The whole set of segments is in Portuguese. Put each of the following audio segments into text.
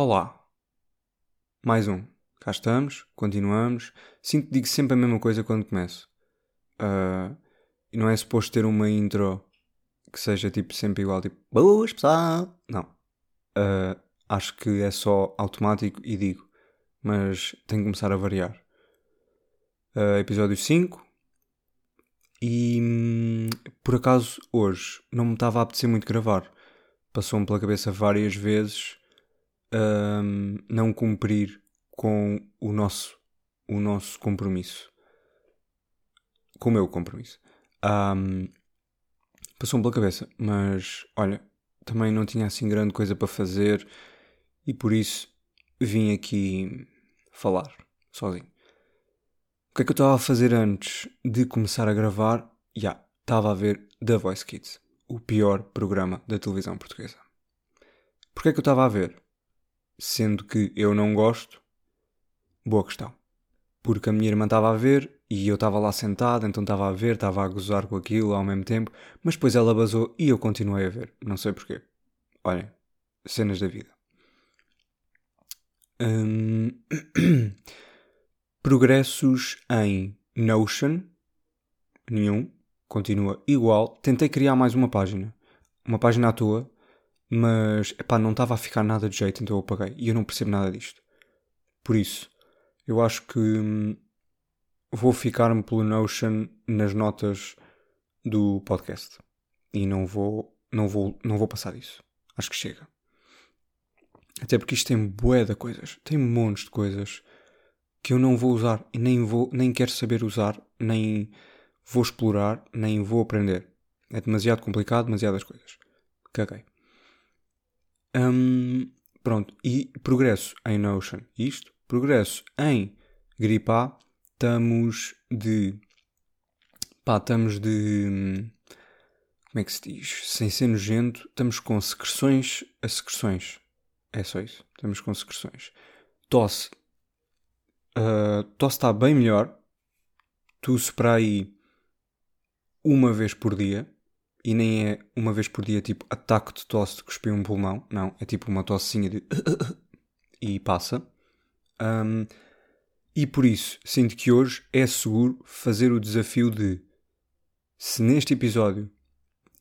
Olá. Mais um. Cá estamos, continuamos. Sinto que digo sempre a mesma coisa quando começo. Uh, não é suposto ter uma intro que seja tipo sempre igual, tipo Boas pessoal. Não. Uh, acho que é só automático e digo. Mas tenho que começar a variar. Uh, episódio 5. E hum, por acaso hoje não me estava a apetecer muito gravar. Passou-me pela cabeça várias vezes um, não cumprir com o nosso, o nosso compromisso. Com o meu compromisso. Um, Passou-me pela cabeça, mas olha, também não tinha assim grande coisa para fazer e por isso vim aqui falar sozinho. O que é que eu estava a fazer antes de começar a gravar? Já, yeah, estava a ver The Voice Kids, o pior programa da televisão portuguesa. Porquê é que eu estava a ver? Sendo que eu não gosto? Boa questão. Porque a minha irmã estava a ver e eu estava lá sentado, então estava a ver, estava a gozar com aquilo ao mesmo tempo, mas depois ela basou e eu continuei a ver. Não sei porquê. Olhem, cenas da vida. Hum... Progressos em Notion. Nenhum. Continua igual. Tentei criar mais uma página. Uma página à toa. Mas, epá, não estava a ficar nada de jeito, então eu apaguei. E eu não percebo nada disto. Por isso, eu acho que hum, vou ficar-me pelo Notion nas notas do podcast. E não vou, não vou, não vou passar disso. Acho que chega. Até porque isto tem bué de coisas. Tem montes de coisas que eu não vou usar e nem vou, nem quero saber usar, nem vou explorar, nem vou aprender. É demasiado complicado, demasiadas coisas. Caguei. Hum, pronto. E progresso em Notion. Isto. Progresso em Gripá estamos de. Pá, estamos de. Como é que se diz? Sem ser nojento, estamos com secreções a secreções. É só isso. Estamos com secreções. Tosse. Uh, tosse está bem melhor. Tosse para aí uma vez por dia. E nem é uma vez por dia tipo ataque de tosse de cuspir um pulmão. Não, é tipo uma tossinha de. e passa. Um, e por isso, sinto que hoje é seguro fazer o desafio de se neste episódio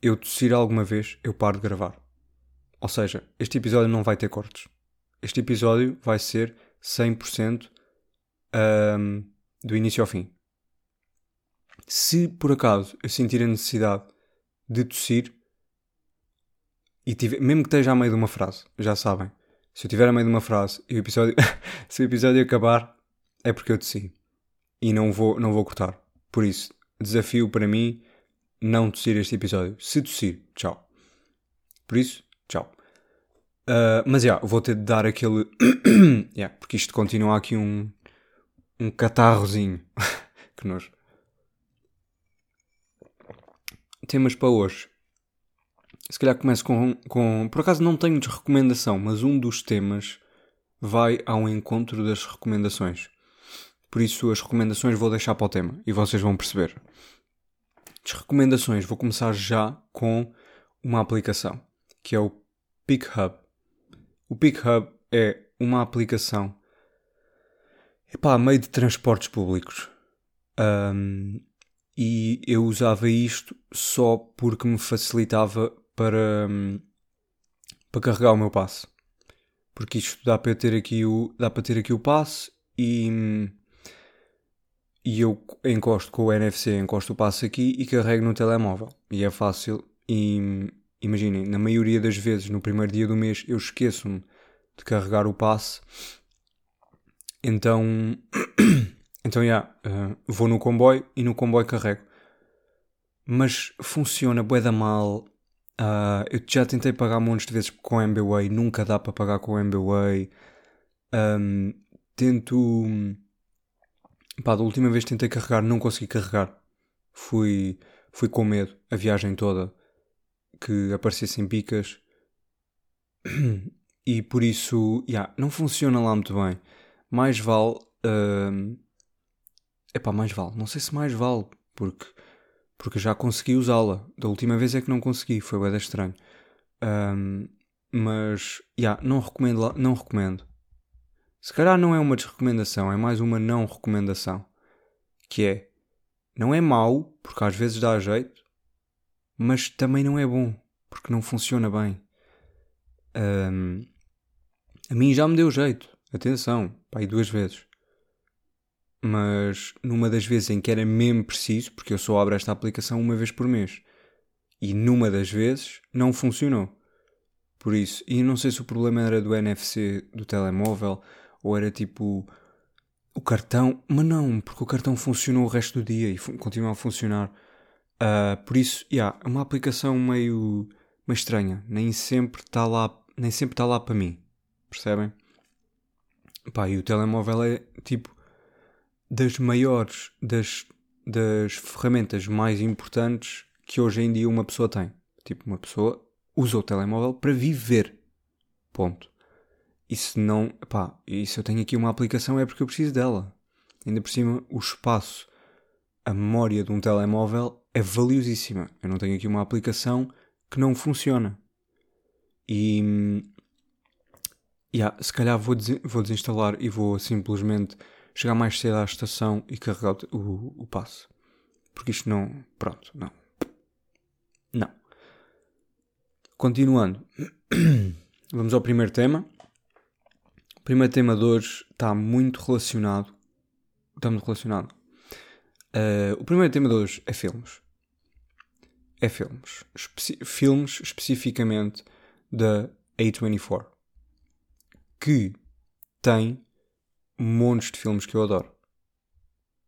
eu tossir alguma vez, eu paro de gravar. Ou seja, este episódio não vai ter cortes. Este episódio vai ser 100% um, do início ao fim. Se por acaso eu sentir a necessidade de tossir, e tiver, mesmo que esteja a meio de uma frase, já sabem, se eu estiver a meio de uma frase e o episódio, se o episódio acabar, é porque eu tossi. E não vou, não vou cortar. Por isso, desafio para mim não tossir este episódio. Se tossir, tchau. Por isso, tchau. Uh, mas já, yeah, vou ter de dar aquele. yeah, porque isto continua aqui um. um catarrozinho. que nojo. Temas para hoje. Se calhar começo com, com. Por acaso não tenho de recomendação, mas um dos temas vai ao encontro das recomendações. Por isso, as recomendações vou deixar para o tema e vocês vão perceber. As recomendações, vou começar já com uma aplicação que é o PickHub. O PickHub é uma aplicação epá, meio de transportes públicos. Um, e eu usava isto só porque me facilitava para, para carregar o meu passe. Porque isto dá para ter aqui o, dá para ter aqui o passe e e eu encosto com o NFC, encosto o passo aqui e carrego no telemóvel. E é fácil. E imaginem, na maioria das vezes, no primeiro dia do mês, eu esqueço-me de carregar o passe. Então, então, yeah, uh, vou no comboio e no comboio carrego. Mas funciona bué da mal. Uh, eu já tentei pagar montes de vezes com o MBWay, nunca dá para pagar com o MBWay. Um, tento Pá, da última vez tentei carregar, não consegui carregar. Fui, fui com medo a viagem toda que aparecessem picas. E por isso, yeah, não funciona lá muito bem. Mais vale. Uh... Epá, mais vale. Não sei se mais vale, porque, porque já consegui usá-la. Da última vez é que não consegui, foi bem estranho. Um, mas, yeah, não recomendo, não recomendo. Se calhar não é uma desrecomendação, é mais uma não recomendação. Que é, não é mau, porque às vezes dá jeito, mas também não é bom, porque não funciona bem. Um, a mim já me deu jeito, atenção, pá, duas vezes. Mas numa das vezes em que era mesmo preciso, porque eu só abro esta aplicação uma vez por mês, e numa das vezes não funcionou. Por isso, e não sei se o problema era do NFC do telemóvel ou era tipo o cartão, mas não, porque o cartão funcionou o resto do dia e continua a funcionar. Uh, por isso, yeah, é uma aplicação meio, meio estranha, nem sempre está lá, nem sempre está lá para mim, percebem? Pá, e o telemóvel é tipo das maiores, das, das ferramentas mais importantes que hoje em dia uma pessoa tem. Tipo, uma pessoa usa o telemóvel para viver. Ponto. E se não, pá, e se eu tenho aqui uma aplicação é porque eu preciso dela. Ainda por cima, o espaço, a memória de um telemóvel é valiosíssima. Eu não tenho aqui uma aplicação que não funciona. E. Yeah, se calhar vou, des vou desinstalar e vou simplesmente chegar mais cedo à estação e carregar o, o, o passe. Porque isto não. Pronto, não. Não. Continuando. Vamos ao primeiro tema. O primeiro tema de hoje está muito relacionado. Muito relacionado. Uh, o primeiro tema de hoje é filmes. É filmes. Especi filmes especificamente da A24. Que tem montes de filmes que eu adoro.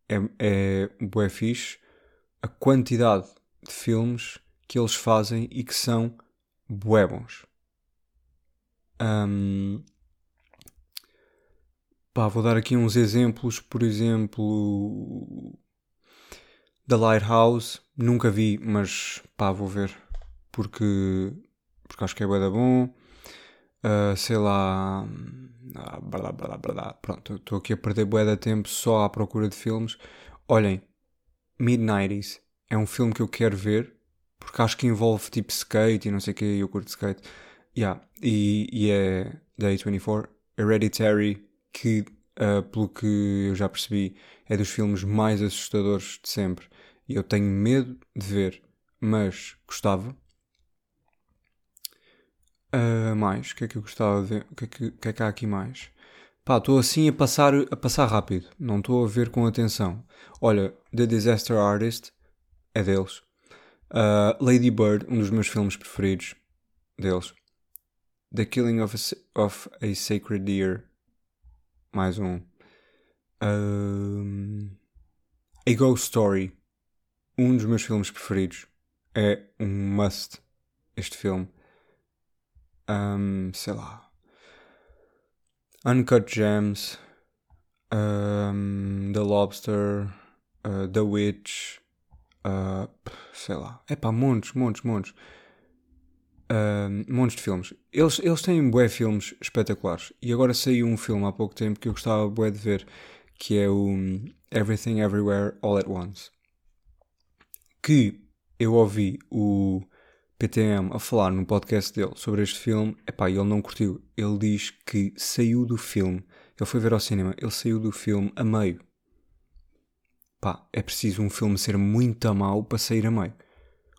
É, é bué fixe a quantidade de filmes que eles fazem e que são bué bons. Um, pá, vou dar aqui uns exemplos. Por exemplo, The Lighthouse. Nunca vi, mas pá, vou ver. Porque, porque acho que é bué da bom. Uh, sei lá. Ah, blá, blá, blá. Pronto, estou aqui a perder bué de tempo só à procura de filmes. Olhem, Mid-90s é um filme que eu quero ver porque acho que envolve tipo skate e não sei o que, eu curto skate. Yeah. E, e é da A24, Hereditary, que uh, pelo que eu já percebi é dos filmes mais assustadores de sempre. E eu tenho medo de ver, mas gostava. Uh, mais, o que é que eu gostava de? O que é que, que, é que há aqui mais? Pá, estou assim a passar, a passar rápido, não estou a ver com atenção. Olha, The Disaster Artist é deles. Uh, Lady Bird, um dos meus filmes preferidos deles. The Killing of a, of a Sacred Deer, mais um. Uh, a Ghost Story, um dos meus filmes preferidos. É um must este filme. Um, sei lá. Uncut Gems, um, The Lobster, uh, The Witch, Uh, sei lá. É pá, montes, montes, montes. Uh, montes de filmes. Eles, eles têm bué filmes espetaculares. E agora saiu um filme há pouco tempo que eu gostava bué de ver, que é o Everything Everywhere All at Once. Que eu ouvi o PTM a falar no podcast dele sobre este filme. Epá, ele não curtiu. Ele diz que saiu do filme. Ele foi ver ao cinema. Ele saiu do filme a meio pá, é preciso um filme ser muito a mau para sair a meio.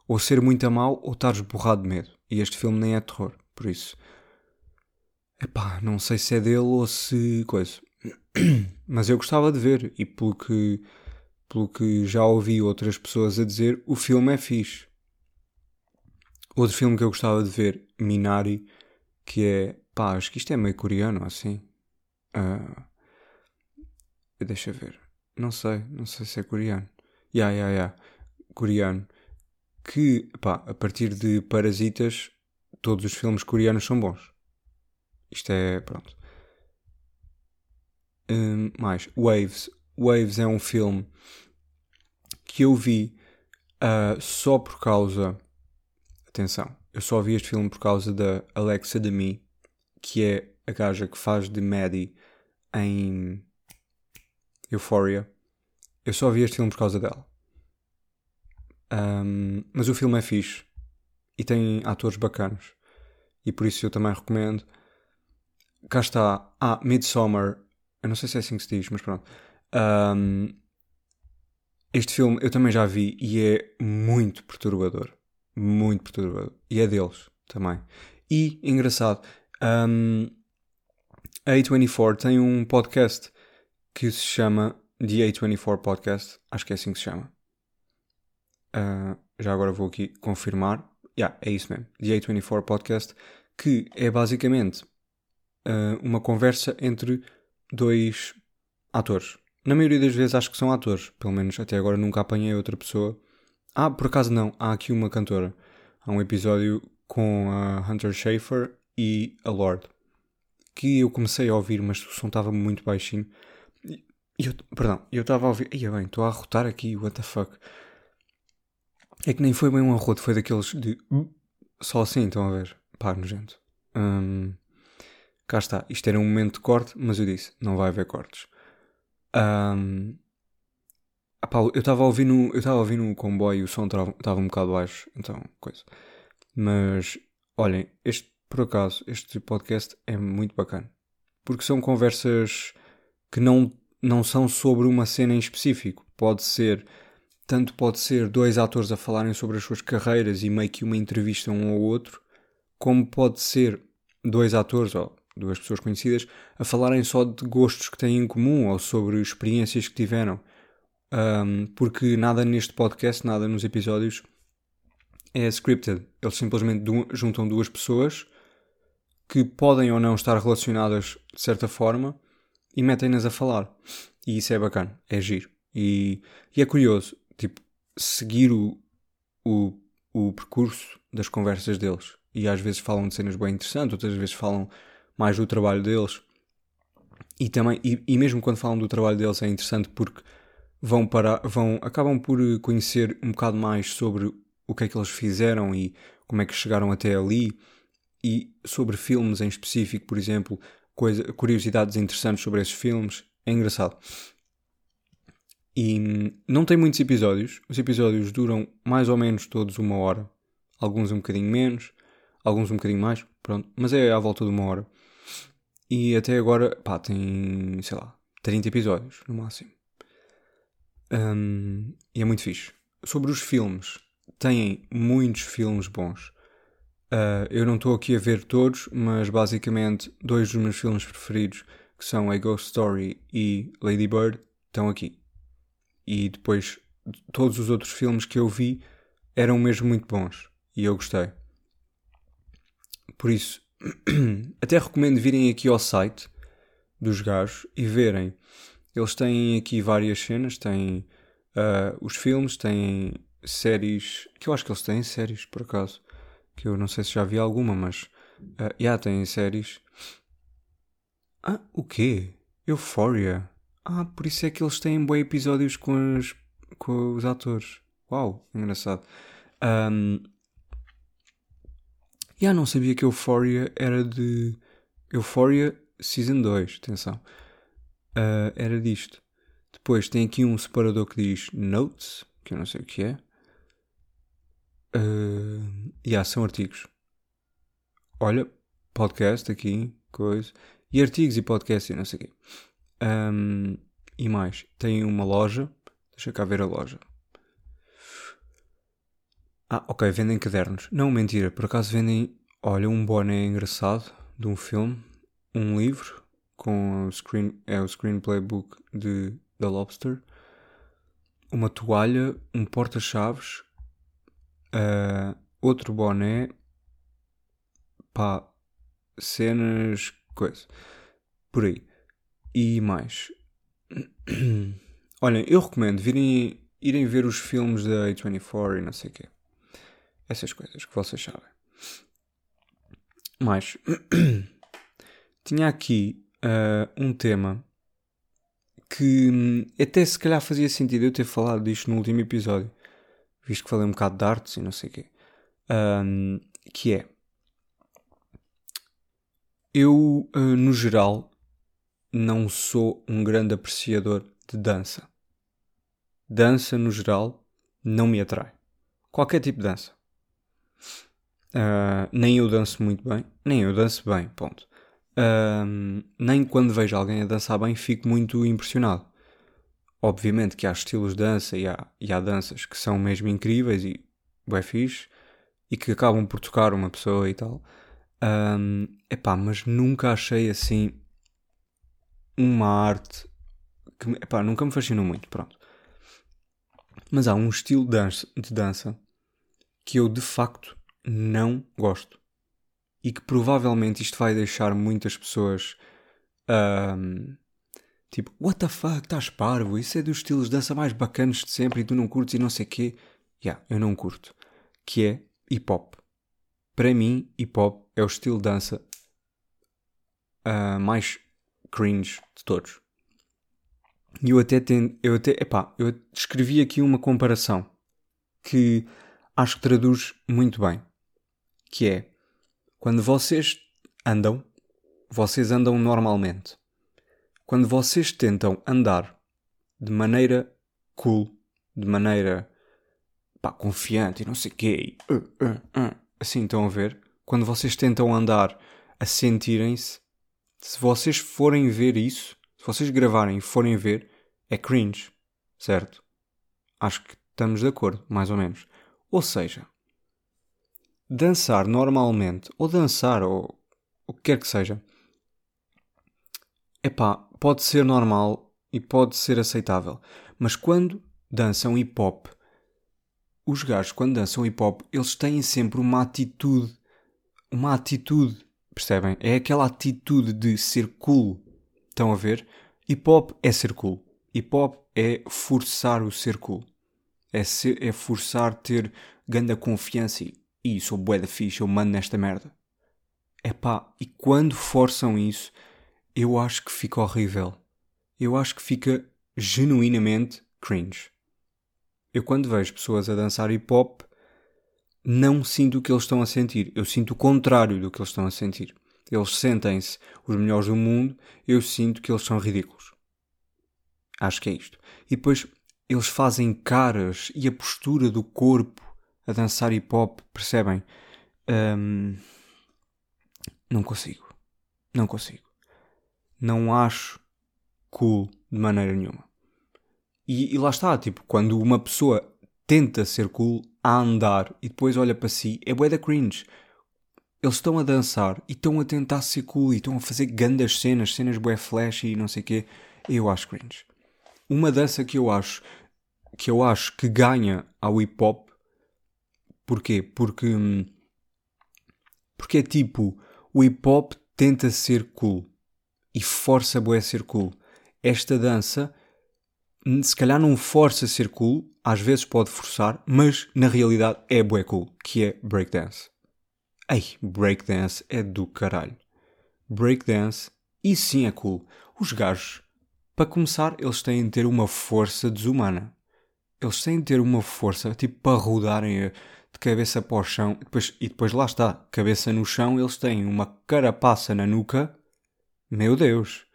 Ou ser muito a mau ou estares borrado de medo. E este filme nem é terror, por isso. Epá, não sei se é dele ou se coisa. Mas eu gostava de ver e pelo que, pelo que já ouvi outras pessoas a dizer, o filme é fixe. Outro filme que eu gostava de ver, Minari, que é, pá, acho que isto é meio coreano, assim. Uh, deixa ver. Não sei, não sei se é coreano. Ya, yeah, ya, yeah, ya. Yeah. Coreano. Que, pá, a partir de Parasitas, todos os filmes coreanos são bons. Isto é, pronto. Um, mais, Waves. Waves é um filme que eu vi uh, só por causa. Atenção, eu só vi este filme por causa da Alexa Demi, que é a gaja que faz de Maddie em Euphoria. Eu só vi este filme por causa dela. Um, mas o filme é fixe e tem atores bacanos. e por isso eu também recomendo. Cá está. Ah, Midsommar. Eu não sei se é assim que se diz, mas pronto. Um, este filme eu também já vi e é muito perturbador. Muito perturbador. E é deles também. E, engraçado, um, a A24 tem um podcast que se chama The A24 Podcast. Acho que é assim que se chama. Uh, já agora vou aqui confirmar. Yeah, é isso mesmo. The A24 Podcast. Que é basicamente uh, uma conversa entre dois atores. Na maioria das vezes acho que são atores. Pelo menos até agora nunca apanhei outra pessoa. Ah, por acaso não. Há aqui uma cantora. Há um episódio com a Hunter Schafer e a Lord. Que eu comecei a ouvir, mas o som estava muito baixinho. E eu, perdão, eu estava a ouvir. Ia bem, estou a arrotar aqui, what the fuck. É que nem foi bem um arroto, foi daqueles de. Só assim, estão a ver? Pá, nojento. Hum, cá está. Isto era um momento de corte, mas eu disse: não vai haver cortes. Um, apá, eu estava a ouvir no, eu estava a ouvir comboio o som estava um bocado baixo, então, coisa. Mas, olhem, este, por acaso, este podcast é muito bacana. Porque são conversas que não, não são sobre uma cena em específico. Pode ser, tanto pode ser dois atores a falarem sobre as suas carreiras e meio que uma entrevista um ao outro, como pode ser dois atores ou duas pessoas conhecidas a falarem só de gostos que têm em comum ou sobre experiências que tiveram. Um, porque nada neste podcast, nada nos episódios é scripted. Eles simplesmente juntam duas pessoas que podem ou não estar relacionadas de certa forma e metem-nas a falar. E isso é bacana, é giro. E, e é curioso, tipo, seguir o, o, o percurso das conversas deles. E às vezes falam de cenas bem interessantes, outras vezes falam mais do trabalho deles. E também, e, e mesmo quando falam do trabalho deles é interessante porque vão para, vão, acabam por conhecer um bocado mais sobre o que é que eles fizeram e como é que chegaram até ali, e sobre filmes em específico, por exemplo, coisa, curiosidades interessantes sobre esses filmes. É engraçado. E não tem muitos episódios. Os episódios duram mais ou menos todos uma hora. Alguns um bocadinho menos, alguns um bocadinho mais, pronto. Mas é à volta de uma hora. E até agora, pá, tem, sei lá, 30 episódios no máximo. Um, e é muito fixe. Sobre os filmes, têm muitos filmes bons. Uh, eu não estou aqui a ver todos, mas basicamente dois dos meus filmes preferidos, que são A Ghost Story e Lady Bird, estão aqui. E depois todos os outros filmes que eu vi eram mesmo muito bons e eu gostei. Por isso, até recomendo virem aqui ao site dos gajos e verem. Eles têm aqui várias cenas, têm uh, os filmes, têm séries. Que eu acho que eles têm séries, por acaso. Que eu não sei se já vi alguma, mas. Uh, já yeah, têm séries. Ah, o quê? Euphoria. Ah, por isso é que eles têm bons episódios com os, com os atores. Uau, engraçado. Um, já não sabia que Euphoria era de. Euphoria Season 2, atenção. Uh, era disto. Depois tem aqui um separador que diz Notes, que eu não sei o que é. Uh, yeah, são artigos. Olha, podcast aqui, coisa. E artigos e podcast e não sei o quê. Um, e mais, tem uma loja. Deixa cá ver a loja. Ah, ok, vendem cadernos. Não, mentira, por acaso vendem, olha, um boné engraçado de um filme, um livro com o screen, é o screenplay book de The Lobster, uma toalha, um porta-chaves, Uh, outro boné. Pá. Cenas. Coisa. Por aí. E mais. Olhem, eu recomendo virem, irem ver os filmes da A24 e não sei o quê. Essas coisas que vocês sabem. Mais. Tinha aqui uh, um tema que hum, até se calhar fazia sentido eu ter falado disto no último episódio visto que falei um bocado de artes e não sei o quê, um, que é eu, uh, no geral, não sou um grande apreciador de dança. Dança, no geral, não me atrai. Qualquer tipo de dança. Uh, nem eu danço muito bem, nem eu danço bem, ponto. Uh, nem quando vejo alguém a dançar bem fico muito impressionado. Obviamente que há estilos de dança e há, e há danças que são mesmo incríveis e bem fixe e que acabam por tocar uma pessoa e tal. Um, epá, mas nunca achei assim uma arte que epá, nunca me fascinou muito, pronto. Mas há um estilo de dança, de dança que eu de facto não gosto e que provavelmente isto vai deixar muitas pessoas um, tipo, what the fuck, estás parvo, isso é dos estilos de dança mais bacanas de sempre e tu não curtes e não sei quê. Yeah, eu não curto. Que é hip hop. Para mim, hip hop é o estilo de dança uh, mais cringe de todos. E eu até tenho, eu até, epá, eu escrevi aqui uma comparação que acho que traduz muito bem, que é quando vocês andam, vocês andam normalmente. Quando vocês tentam andar de maneira cool, de maneira pá, confiante e não sei o quê, uh, uh, uh, assim estão a ver, quando vocês tentam andar a sentirem-se, se vocês forem ver isso, se vocês gravarem e forem ver, é cringe, certo? Acho que estamos de acordo, mais ou menos. Ou seja, dançar normalmente, ou dançar, ou o que quer que seja, epá, pode ser normal e pode ser aceitável. Mas quando dançam hip hop os gajos, quando dançam hip hop, eles têm sempre uma atitude. Uma atitude, percebem? É aquela atitude de ser cool. Estão a ver? Hip hop é ser cool. Hip hop é forçar o ser cool. É, ser, é forçar ter grande confiança e, e sou bué da ficha, eu mando nesta merda. É pá, e quando forçam isso, eu acho que fica horrível. Eu acho que fica genuinamente cringe. Eu quando vejo pessoas a dançar hip hop, não sinto o que eles estão a sentir. Eu sinto o contrário do que eles estão a sentir. Eles sentem-se os melhores do mundo, eu sinto que eles são ridículos. Acho que é isto. E depois eles fazem caras e a postura do corpo a dançar hip hop, percebem? Um, não consigo. Não consigo. Não acho cool de maneira nenhuma. E, e, lá está, tipo, quando uma pessoa tenta ser cool a andar e depois olha para si, é bué da cringe. Eles estão a dançar e estão a tentar ser cool e estão a fazer grandes cenas, cenas bué flash e não sei o quê. Eu acho cringe. Uma dança que eu acho que eu acho que ganha ao hip hop porquê? Porque porque é tipo o hip hop tenta ser cool e força a ser cool. Esta dança se calhar não força a ser cool, às vezes pode forçar, mas na realidade é bué cool, que é breakdance. Ei, breakdance é do caralho. Breakdance, e sim é cool. Os gajos, para começar, eles têm de ter uma força desumana. Eles têm de ter uma força, tipo, para rodarem de cabeça para o chão. E depois, e depois lá está, cabeça no chão, eles têm uma carapaça na nuca. Meu Deus!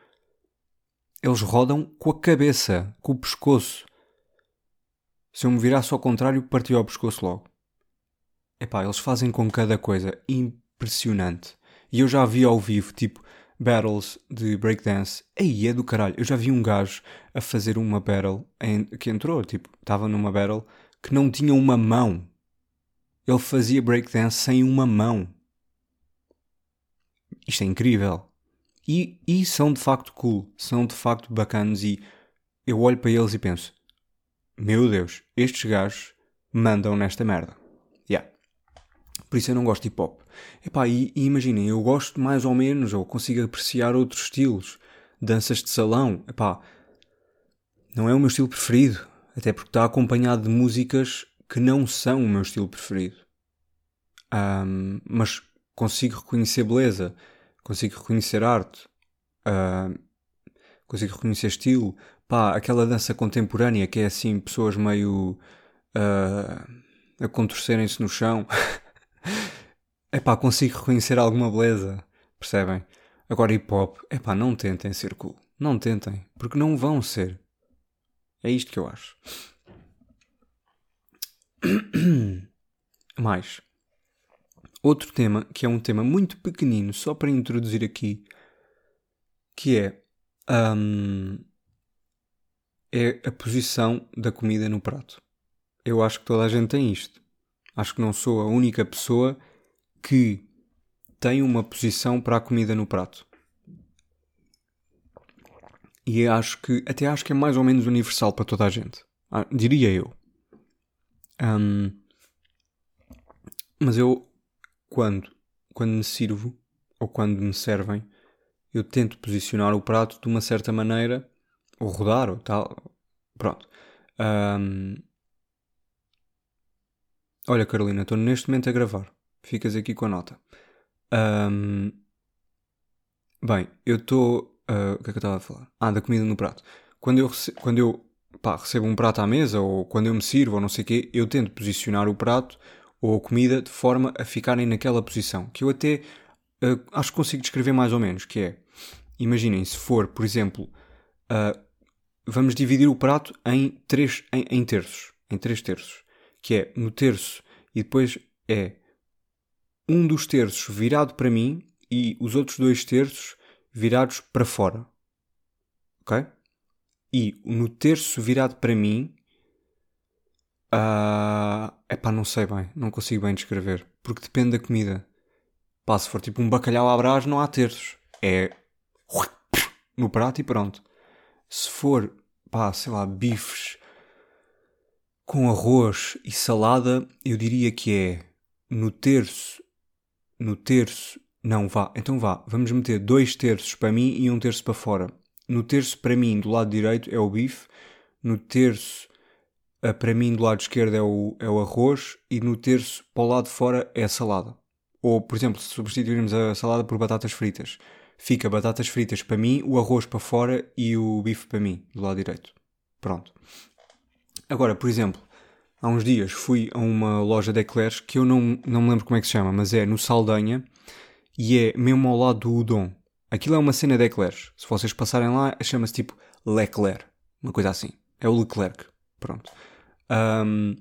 eles rodam com a cabeça, com o pescoço. Se eu me virasse ao contrário, partia o pescoço logo. Epá, eles fazem com cada coisa impressionante. E eu já vi ao vivo, tipo, battles de breakdance. Aí é do caralho. Eu já vi um gajo a fazer uma battle em, que entrou, tipo, estava numa battle que não tinha uma mão. Ele fazia breakdance sem uma mão. Isto é incrível. E, e são de facto cool, são de facto bacanos e eu olho para eles e penso: Meu Deus, estes gajos mandam nesta merda. Yeah. Por isso eu não gosto de hip hop. Epá, e, e imaginem, eu gosto mais ou menos, ou consigo apreciar outros estilos. Danças de salão, epá, não é o meu estilo preferido. Até porque está acompanhado de músicas que não são o meu estilo preferido. Um, mas consigo reconhecer beleza consigo reconhecer arte, uh, consigo reconhecer estilo. Pá, aquela dança contemporânea que é assim, pessoas meio uh, a contorcerem-se no chão. é pá, consigo reconhecer alguma beleza, percebem? Agora hip hop, é pá, não tentem ser cool. Não tentem, porque não vão ser. É isto que eu acho. Mais. outro tema, que é um tema muito pequenino, só para introduzir aqui, que é, um, é a posição da comida no prato. Eu acho que toda a gente tem isto. Acho que não sou a única pessoa que tem uma posição para a comida no prato. E acho que, até acho que é mais ou menos universal para toda a gente. Ah, diria eu. Um, mas eu, quando, quando me sirvo, ou quando me servem, eu tento posicionar o prato de uma certa maneira, ou rodar, ou tal. Pronto. Um, olha, Carolina, estou neste momento a gravar. Ficas aqui com a nota. Um, bem, eu estou. Uh, o que é que eu estava a falar? Ah, da comida no prato. Quando eu, quando eu pá, recebo um prato à mesa, ou quando eu me sirvo, ou não sei o quê, eu tento posicionar o prato ou a comida de forma a ficarem naquela posição. Que eu até uh, acho que consigo descrever mais ou menos, que é, imaginem, se for, por exemplo, uh, vamos dividir o prato em três, em, em terços, em três terços, que é no terço e depois é um dos terços virado para mim e os outros dois terços virados para fora. Ok? E no terço virado para mim. Uh, epá, não sei bem. Não consigo bem descrever. Porque depende da comida. Pá, se for tipo um bacalhau à brás, não há terços. É. No prato e pronto. Se for, pá, sei lá, bifes com arroz e salada, eu diria que é no terço no terço. Não, vá, então vá, vamos meter dois terços para mim e um terço para fora. No terço para mim, do lado direito, é o bife. No terço para mim, do lado esquerdo, é o, é o arroz. E no terço para o lado de fora, é a salada. Ou, por exemplo, se substituirmos a salada por batatas fritas, fica batatas fritas para mim, o arroz para fora e o bife para mim, do lado direito. Pronto. Agora, por exemplo, há uns dias fui a uma loja de eclairs que eu não, não me lembro como é que se chama, mas é no Saldanha e é mesmo ao lado do Udon. Aquilo é uma cena de eclairs. Se vocês passarem lá, chama-se tipo Leclerc, uma coisa assim. É o Leclerc. Pronto. Um,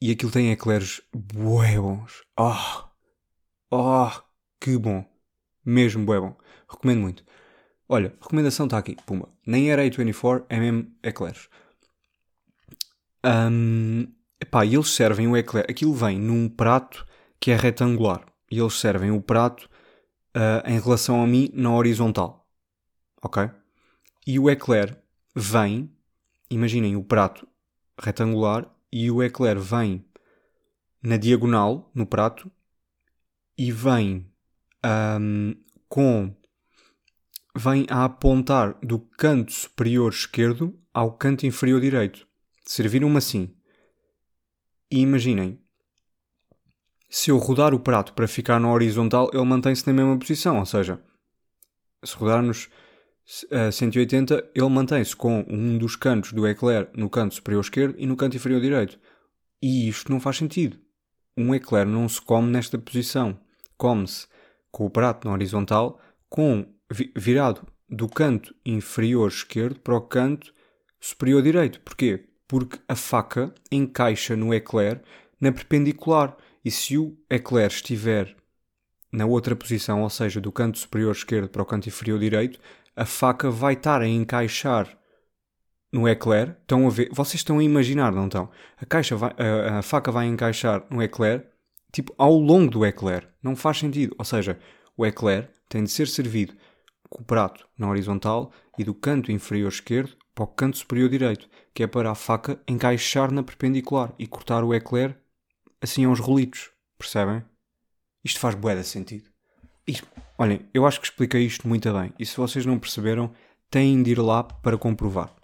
e aquilo tem eclairs bué bons. Oh, oh, que bom. Mesmo bué bom. Recomendo muito. Olha, recomendação está aqui. Pumba. Nem era A24, é mesmo eclairs. Um, epá, e eles servem o eclair. Aquilo vem num prato que é retangular. E eles servem o prato uh, em relação a mim na horizontal. Ok? E o eclair vem, imaginem o prato retangular e o eclair vem na diagonal no prato e vem um, com vem a apontar do canto superior esquerdo ao canto inferior direito. Serviram-me assim. E imaginem, se eu rodar o prato para ficar na horizontal, ele mantém-se na mesma posição. Ou seja, se rodarmos a 180, ele mantém-se com um dos cantos do eclair no canto superior esquerdo e no canto inferior direito. E isto não faz sentido. Um eclair não se come nesta posição. Come-se com o prato na horizontal, com virado do canto inferior esquerdo para o canto superior direito. Porquê? porque a faca encaixa no eclair na perpendicular. E se o eclair estiver na outra posição, ou seja, do canto superior esquerdo para o canto inferior direito, a faca vai estar a encaixar no eclair. Estão a ver? Vocês estão a imaginar, não estão? A, caixa vai, a, a faca vai encaixar no eclair, tipo ao longo do eclair. Não faz sentido. Ou seja, o eclair tem de ser servido com o prato na horizontal e do canto inferior esquerdo para o canto superior direito, que é para a faca encaixar na perpendicular e cortar o eclair assim aos rolitos. Percebem? Isto faz bué de sentido. Isto, olhem, eu acho que expliquei isto muito bem. E se vocês não perceberam, têm de ir lá para comprovar.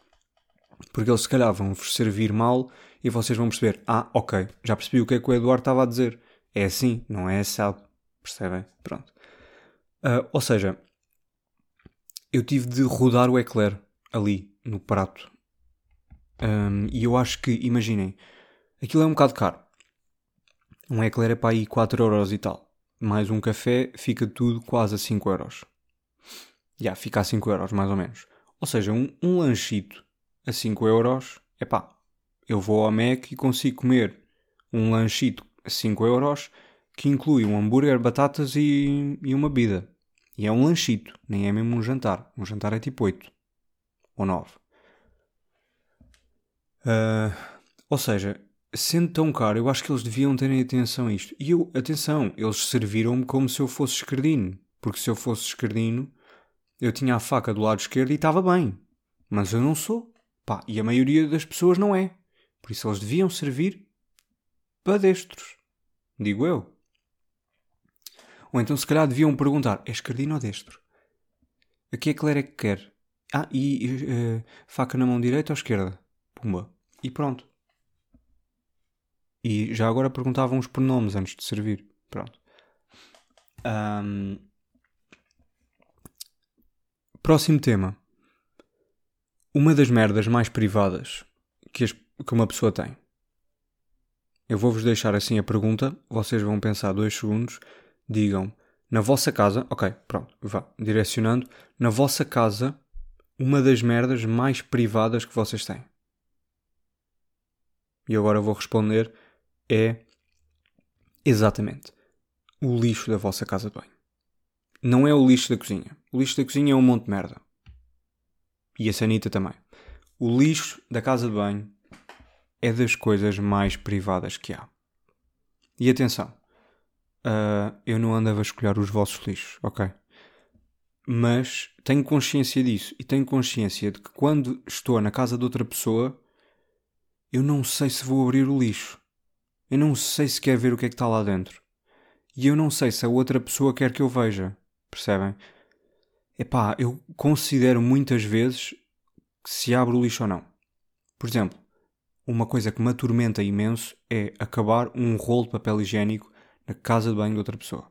Porque eles se calhar vão vos servir mal e vocês vão perceber: ah, ok, já percebi o que é que o Eduardo estava a dizer. É assim, não é assado. Percebem? Pronto. Uh, ou seja, eu tive de rodar o eclair ali no prato. Um, e eu acho que, imaginem, aquilo é um bocado caro. Um eclair é para aí 4 euros e tal. Mais um café fica tudo quase a 5 euros. Já, yeah, fica a 5 euros mais ou menos. Ou seja, um, um lanchito a 5 euros, é pá, eu vou ao Mac e consigo comer um lanchito a 5 euros que inclui um hambúrguer, batatas e, e uma bebida. E é um lanchito, nem é mesmo um jantar. Um jantar é tipo 8 ou 9. Uh, ou seja, sendo tão caro, eu acho que eles deviam terem atenção a isto. E eu, atenção, eles serviram-me como se eu fosse esquerdino. Porque se eu fosse esquerdino, eu tinha a faca do lado esquerdo e estava bem. Mas eu não sou. Pá, e a maioria das pessoas não é. Por isso eles deviam servir para destros. Digo eu. Ou então se calhar deviam perguntar: é esquerdino ou destro? A que que é que quer? Ah, e uh, faca na mão direita ou esquerda? Pumba. E pronto. E já agora perguntavam os pronomes antes de servir. Pronto. Um... Próximo tema. Uma das merdas mais privadas que, as, que uma pessoa tem. Eu vou-vos deixar assim a pergunta, vocês vão pensar dois segundos, digam na vossa casa, ok, pronto, vá, direcionando, na vossa casa, uma das merdas mais privadas que vocês têm. E agora vou responder é exatamente o lixo da vossa casa de banho. Não é o lixo da cozinha. O lixo da cozinha é um monte de merda. E a sanita também. O lixo da casa de banho é das coisas mais privadas que há. E atenção, uh, eu não ando a vasculhar os vossos lixos, ok? Mas tenho consciência disso e tenho consciência de que quando estou na casa de outra pessoa, eu não sei se vou abrir o lixo. Eu não sei se quer ver o que é que está lá dentro. E eu não sei se a outra pessoa quer que eu veja. Percebem? Epá, eu considero muitas vezes se abre o lixo ou não. Por exemplo, uma coisa que me atormenta imenso é acabar um rolo de papel higiênico na casa de banho de outra pessoa.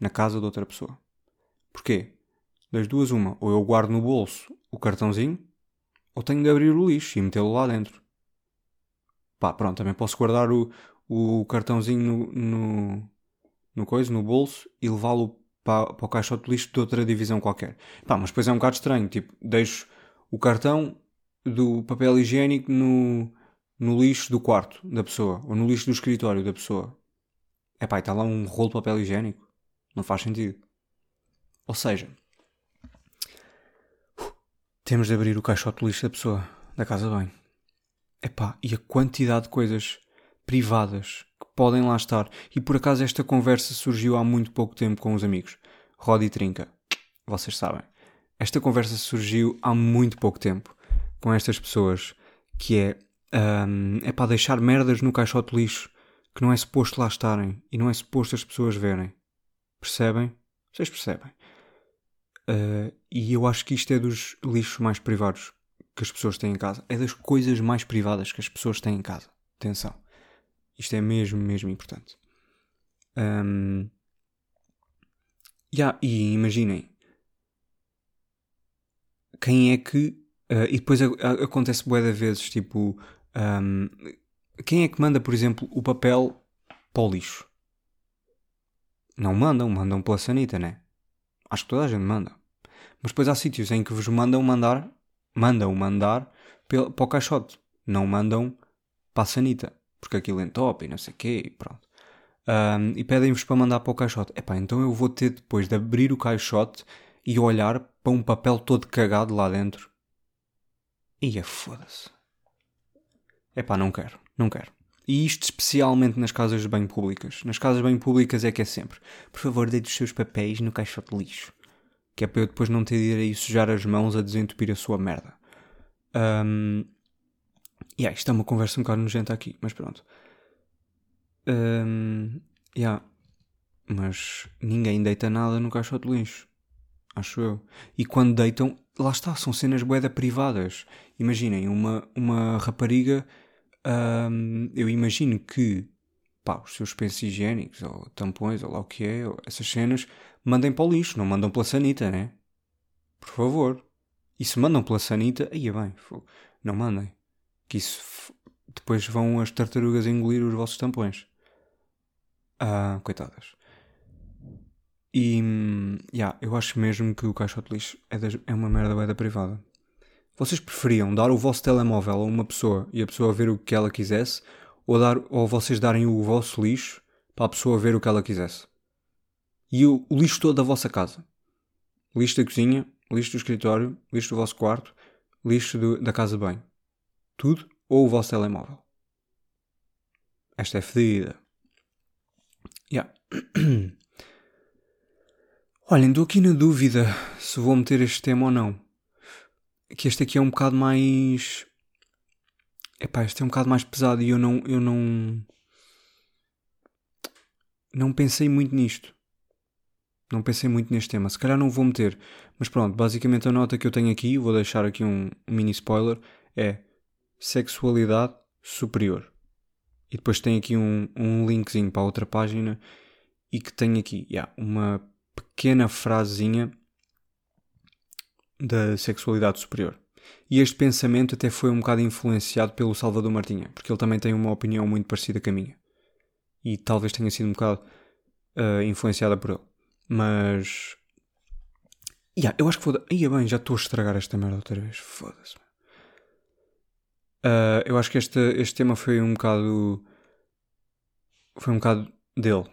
Na casa de outra pessoa. Porquê? Das duas, uma. Ou eu guardo no bolso o cartãozinho, ou tenho de abrir o lixo e metê-lo lá dentro. Pá, pronto, também posso guardar o, o cartãozinho no, no, no coisa, no bolso e levá-lo para, para o caixote de lixo de outra divisão qualquer. Pá, mas depois é um bocado estranho, tipo, deixo o cartão do papel higiênico no, no lixo do quarto da pessoa, ou no lixo do escritório da pessoa. É pá, está lá um rolo de papel higiênico. Não faz sentido. Ou seja, temos de abrir o caixote de lixo da pessoa, da casa banho. Epá, e a quantidade de coisas privadas que podem lá estar. E por acaso esta conversa surgiu há muito pouco tempo com os amigos. Rod e Trinca. Vocês sabem. Esta conversa surgiu há muito pouco tempo com estas pessoas que é, um, é para deixar merdas no caixote lixo que não é suposto lá estarem e não é suposto as pessoas verem. Percebem? Vocês percebem? Uh, e eu acho que isto é dos lixos mais privados que as pessoas têm em casa. É das coisas mais privadas que as pessoas têm em casa. Atenção. Isto é mesmo, mesmo importante. Um, yeah, e imaginem. Quem é que. Uh, e depois a, a, acontece bué de vezes, tipo. Um, quem é que manda, por exemplo, o papel para o lixo? Não mandam, mandam pela sanita, né? Acho que toda a gente manda. Mas depois há sítios em que vos mandam mandar, mandam mandar para o caixote. Não mandam para a sanita porque aquilo entope e não sei o quê, e pronto. Um, e pedem-vos para mandar para o caixote. Epá, então eu vou ter depois de abrir o caixote e olhar para um papel todo cagado lá dentro. Ia foda-se. Epá, não quero, não quero. E isto especialmente nas casas de banho públicas. Nas casas de banho públicas é que é sempre. Por favor, deite os seus papéis no caixote de lixo. Que é para eu depois não ter de ir aí sujar as mãos a desentupir a sua merda. Um, Yeah, isto é uma conversa um bocado nojenta aqui, mas pronto. Um, yeah. Mas ninguém deita nada no caixote de lixo. Acho eu. E quando deitam, lá está, são cenas boeda privadas. Imaginem, uma, uma rapariga. Um, eu imagino que pá, os seus pensos higiênicos, ou tampões, ou lá o que é, essas cenas, mandem para o lixo, não mandam pela sanita, né? Por favor. E se mandam pela sanita, aí é bem, não mandem que isso depois vão as tartarugas engolir os vossos tampões. Ah, coitadas. E, yeah, eu acho mesmo que o caixote de lixo é, das, é uma merda bem da privada. Vocês preferiam dar o vosso telemóvel a uma pessoa e a pessoa ver o que ela quisesse ou, dar, ou vocês darem o vosso lixo para a pessoa ver o que ela quisesse. E o, o lixo todo da vossa casa. Lixo da cozinha, lixo do escritório, lixo do vosso quarto, lixo do, da casa de banho. Tudo ou o vosso telemóvel. Esta é fedida. Yeah. Olhem, estou aqui na dúvida se vou meter este tema ou não. Que este aqui é um bocado mais. Epá, este é um bocado mais pesado e eu não. Eu não. Não pensei muito nisto. Não pensei muito neste tema. Se calhar não vou meter. Mas pronto, basicamente a nota que eu tenho aqui, vou deixar aqui um, um mini spoiler, é sexualidade superior. E depois tem aqui um, um linkzinho para outra página e que tem aqui yeah, uma pequena frasezinha da sexualidade superior. E este pensamento até foi um bocado influenciado pelo Salvador Martinha, porque ele também tem uma opinião muito parecida com a minha. E talvez tenha sido um bocado uh, influenciada por ele. Mas. Yeah, eu acho que foda. Ia bem, já estou a estragar esta merda outra vez. Foda-se. Uh, eu acho que este, este tema foi um bocado. Foi um bocado dele.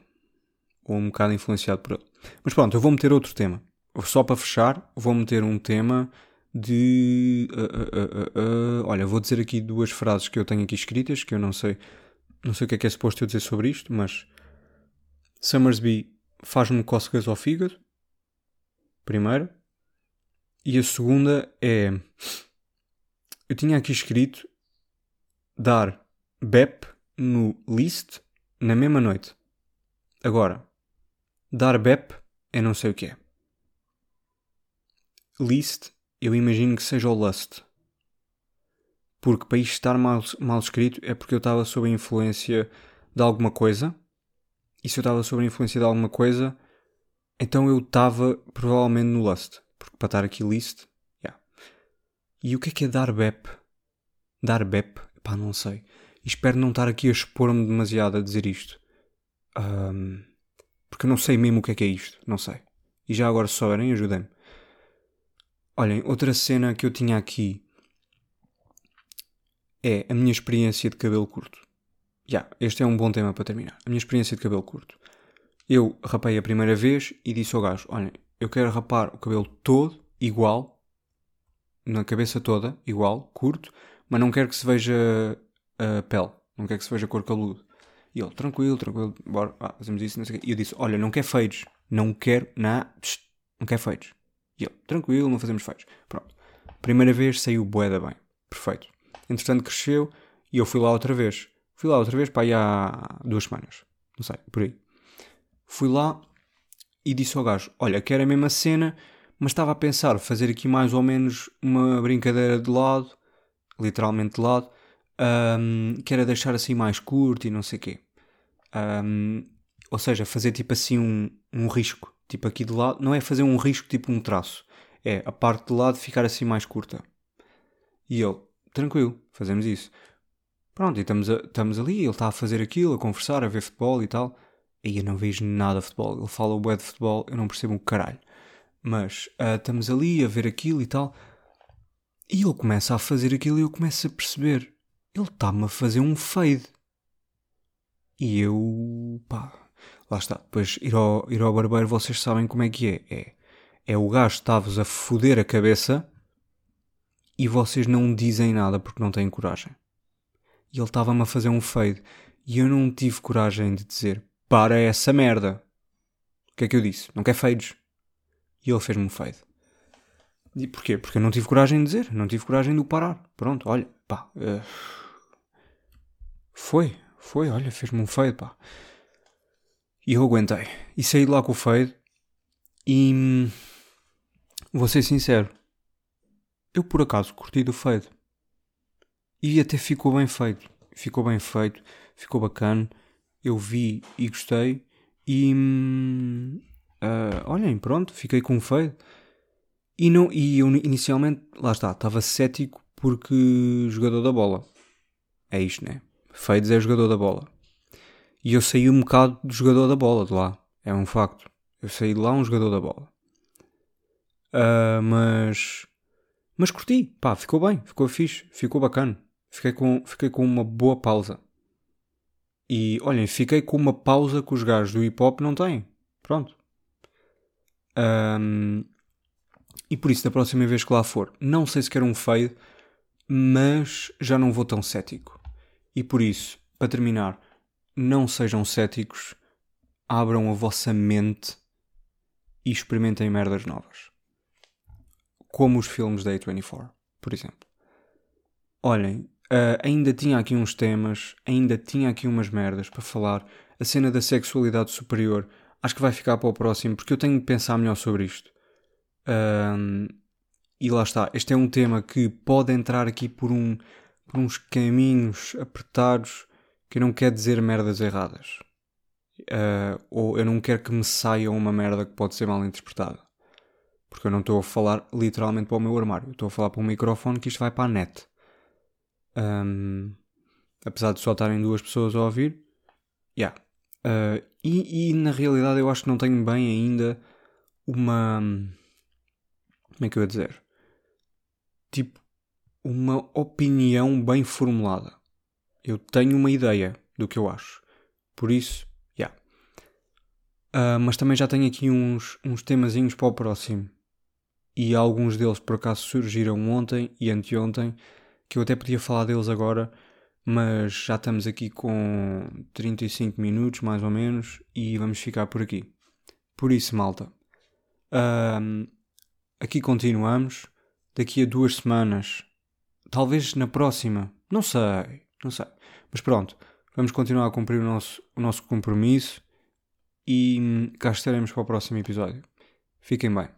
Ou um bocado influenciado por ele. Mas pronto, eu vou meter outro tema. Só para fechar, vou meter um tema de. Uh, uh, olha, vou dizer aqui duas frases que eu tenho aqui escritas, que eu não sei. Não sei o que é que é suposto eu dizer sobre isto, mas. Summersby faz-me cócegas ao fígado. Primeira. E a segunda é. Eu tinha aqui escrito dar BEP no list na mesma noite. Agora, dar BEP é não sei o que é. List, eu imagino que seja o lust. Porque para isto estar mal, mal escrito é porque eu estava sob a influência de alguma coisa. E se eu estava sob a influência de alguma coisa, então eu estava provavelmente no lust. Porque para estar aqui list, yeah. E o que é que é dar BEP? Dar BEP? Pá, não sei. Espero não estar aqui a expor-me demasiado a dizer isto. Um, porque eu não sei mesmo o que é que é isto. Não sei. E já agora, se souberem, ajudem-me. Olhem, outra cena que eu tinha aqui é a minha experiência de cabelo curto. Já, yeah, este é um bom tema para terminar. A minha experiência de cabelo curto. Eu rapei a primeira vez e disse ao gajo: Olhem, eu quero rapar o cabelo todo igual, na cabeça toda, igual, curto, mas não quero que se veja a pele, não quero que se veja cor caludo. E ele, tranquilo, tranquilo, bora, ah, fazemos isso, não sei o quê. E eu disse, olha, não quer fades, não quero, nada, não quer fades. E ele, tranquilo, não fazemos fades. Pronto. Primeira vez saiu boeda bem, perfeito. Entretanto cresceu e eu fui lá outra vez. Fui lá outra vez, para aí há duas semanas, não sei, por aí. Fui lá e disse ao gajo, olha, quero a mesma cena, mas estava a pensar fazer aqui mais ou menos uma brincadeira de lado, literalmente de lado, um, que era deixar assim mais curto e não sei o quê. Um, ou seja, fazer tipo assim um, um risco, tipo aqui de lado, não é fazer um risco tipo um traço, é a parte de lado ficar assim mais curta. E ele, tranquilo, fazemos isso. Pronto, e estamos, a, estamos ali, ele está a fazer aquilo, a conversar, a ver futebol e tal. E eu não vejo nada de futebol. Ele fala o bué de futebol, eu não percebo um caralho. Mas uh, estamos ali a ver aquilo e tal. E ele começa a fazer aquilo e eu começo a perceber. Ele está-me a fazer um fade. E eu. pá. Lá está. Depois ir ao, ir ao barbeiro vocês sabem como é que é. É, é o gajo está-vos a foder a cabeça e vocês não dizem nada porque não têm coragem. E ele estava-me a fazer um fade. E eu não tive coragem de dizer: para essa merda. O que é que eu disse? Não quer fades. E ele fez-me um fade. E porquê? Porque eu não tive coragem de dizer, não tive coragem de o parar. Pronto, olha, pá. Uh... Foi, foi, olha, fez-me um fade, pá. E eu aguentei. E saí lá com o fade. E. Hum, vou ser sincero. Eu por acaso curti do fade. E até ficou bem feito. Ficou bem feito, ficou bacana. Eu vi e gostei. E. Uh, olhem, pronto, fiquei com um fade. E, não, e eu inicialmente, lá está, estava cético porque jogador da bola. É isto, né? Fades é jogador da bola. E eu saí um bocado de jogador da bola de lá. É um facto. Eu saí de lá um jogador da bola. Uh, mas. Mas curti. Pá, ficou bem. Ficou fixe. Ficou bacana. Fiquei com, fiquei com uma boa pausa. E olhem, fiquei com uma pausa que os gajos do hip hop não têm. Pronto. Um, e por isso, da próxima vez que lá for, não sei se quer um fade, mas já não vou tão cético. E por isso, para terminar, não sejam céticos, abram a vossa mente e experimentem merdas novas. Como os filmes da A24, por exemplo. Olhem, Uh, ainda tinha aqui uns temas, ainda tinha aqui umas merdas para falar. A cena da sexualidade superior, acho que vai ficar para o próximo, porque eu tenho de pensar melhor sobre isto. Uh, e lá está, este é um tema que pode entrar aqui por, um, por uns caminhos apertados que não quero dizer merdas erradas. Uh, ou eu não quero que me saia uma merda que pode ser mal interpretada. Porque eu não estou a falar literalmente para o meu armário, estou a falar para um microfone que isto vai para a net. Um, apesar de só estarem duas pessoas a ouvir. Yeah. Uh, e, e, na realidade eu acho que não tenho bem ainda uma. Como é que eu ia dizer? Tipo, uma opinião bem formulada. Eu tenho uma ideia do que eu acho. Por isso, yeah. Uh, mas também já tenho aqui uns, uns temazinhos para o próximo. E alguns deles por acaso surgiram ontem e anteontem que eu até podia falar deles agora, mas já estamos aqui com 35 minutos mais ou menos e vamos ficar por aqui. Por isso, malta, um, aqui continuamos. Daqui a duas semanas, talvez na próxima, não sei, não sei, mas pronto, vamos continuar a cumprir o nosso, o nosso compromisso e hum, cá estaremos para o próximo episódio. Fiquem bem.